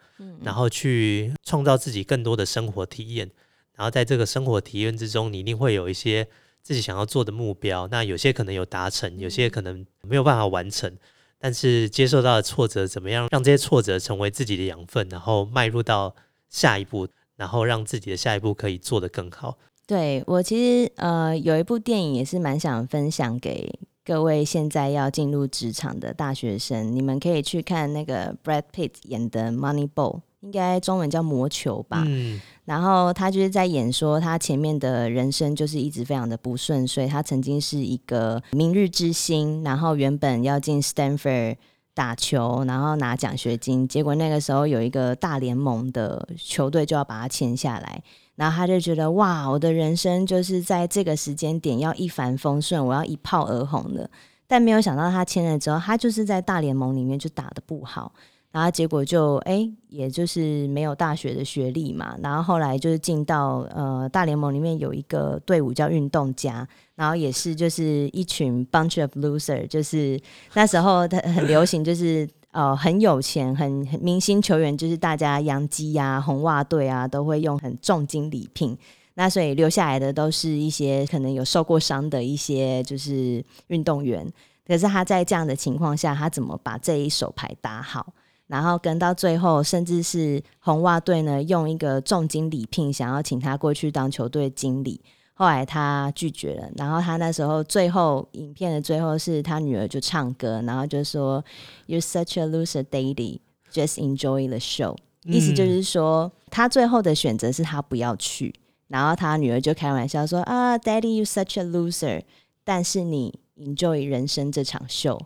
然后去创造自己更多的生活体验，然后在这个生活体验之中，你一定会有一些自己想要做的目标，那有些可能有达成，有些可能没有办法完成，但是接受到的挫折，怎么样让这些挫折成为自己的养分，然后迈入到下一步。然后让自己的下一步可以做得更好。对我其实呃有一部电影也是蛮想分享给各位现在要进入职场的大学生，你们可以去看那个 Brad Pitt 演的《Moneyball》，应该中文叫《魔球》吧。嗯，然后他就是在演说，他前面的人生就是一直非常的不顺遂。他曾经是一个明日之星，然后原本要进 Stanford 打球，然后拿奖学金，结果那个时候有一个大联盟的球队就要把他签下来，然后他就觉得哇，我的人生就是在这个时间点要一帆风顺，我要一炮而红的。但没有想到他签了之后，他就是在大联盟里面就打得不好。然后结果就哎，也就是没有大学的学历嘛。然后后来就是进到呃大联盟里面有一个队伍叫运动家，然后也是就是一群 bunch of loser，就是那时候他很流行，就是呃很有钱很很明星球员，就是大家洋基啊、红袜队啊都会用很重金礼聘。那所以留下来的都是一些可能有受过伤的一些就是运动员。可是他在这样的情况下，他怎么把这一手牌打好？然后跟到最后，甚至是红袜队呢，用一个重金礼聘，想要请他过去当球队经理。后来他拒绝了。然后他那时候最后影片的最后，是他女儿就唱歌，然后就说：“You're such a loser, Daddy. Just enjoy the show。”意思就是说，他最后的选择是他不要去。然后他女儿就开玩笑说：“啊，Daddy, you such a loser。但是你 enjoy 人生这场秀。”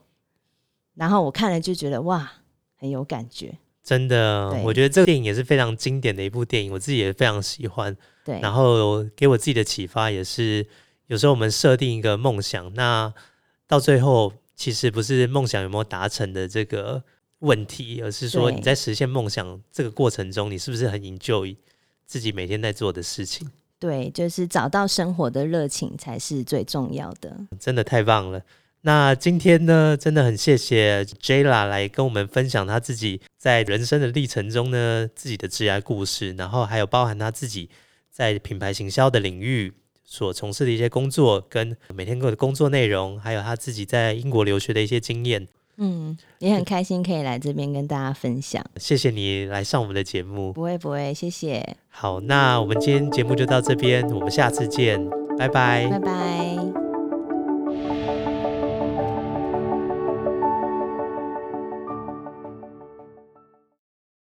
然后我看了就觉得哇。很有感觉，真的，我觉得这个电影也是非常经典的一部电影，我自己也非常喜欢。对，然后给我自己的启发也是，有时候我们设定一个梦想，那到最后其实不是梦想有没有达成的这个问题，而是说你在实现梦想这个过程中，你是不是很 enjoy 自己每天在做的事情？对，就是找到生活的热情才是最重要的。真的太棒了。那今天呢，真的很谢谢 Jayla 来跟我们分享他自己在人生的历程中呢，自己的职业故事，然后还有包含他自己在品牌行销的领域所从事的一些工作，跟每天过的工作内容，还有他自己在英国留学的一些经验。嗯，也很开心可以来这边跟大家分享。谢谢你来上我们的节目。不会不会，谢谢。好，那我们今天节目就到这边，我们下次见，拜拜，拜拜。